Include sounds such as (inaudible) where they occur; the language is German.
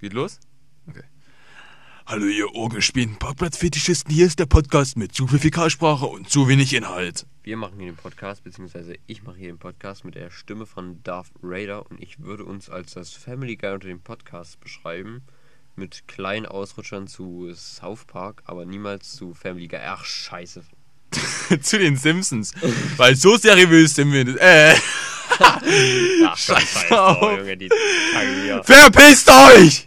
Geht los? Okay. Hallo ihr orgelspielenden Parkplatzfetischisten, hier ist der Podcast mit zu viel Fäkalsprache und zu wenig Inhalt. Wir machen hier den Podcast, beziehungsweise ich mache hier den Podcast mit der Stimme von Darth Raider und ich würde uns als das Family Guy unter dem Podcast beschreiben. Mit kleinen Ausrutschern zu South Park, aber niemals zu Family Guy. Ach, scheiße. (laughs) zu den Simpsons. Weil so seriös sind wir nicht. Äh. (laughs) Ach, (laughs) Scheiß Scheiß auf. drauf, Junge, die Verpisst euch!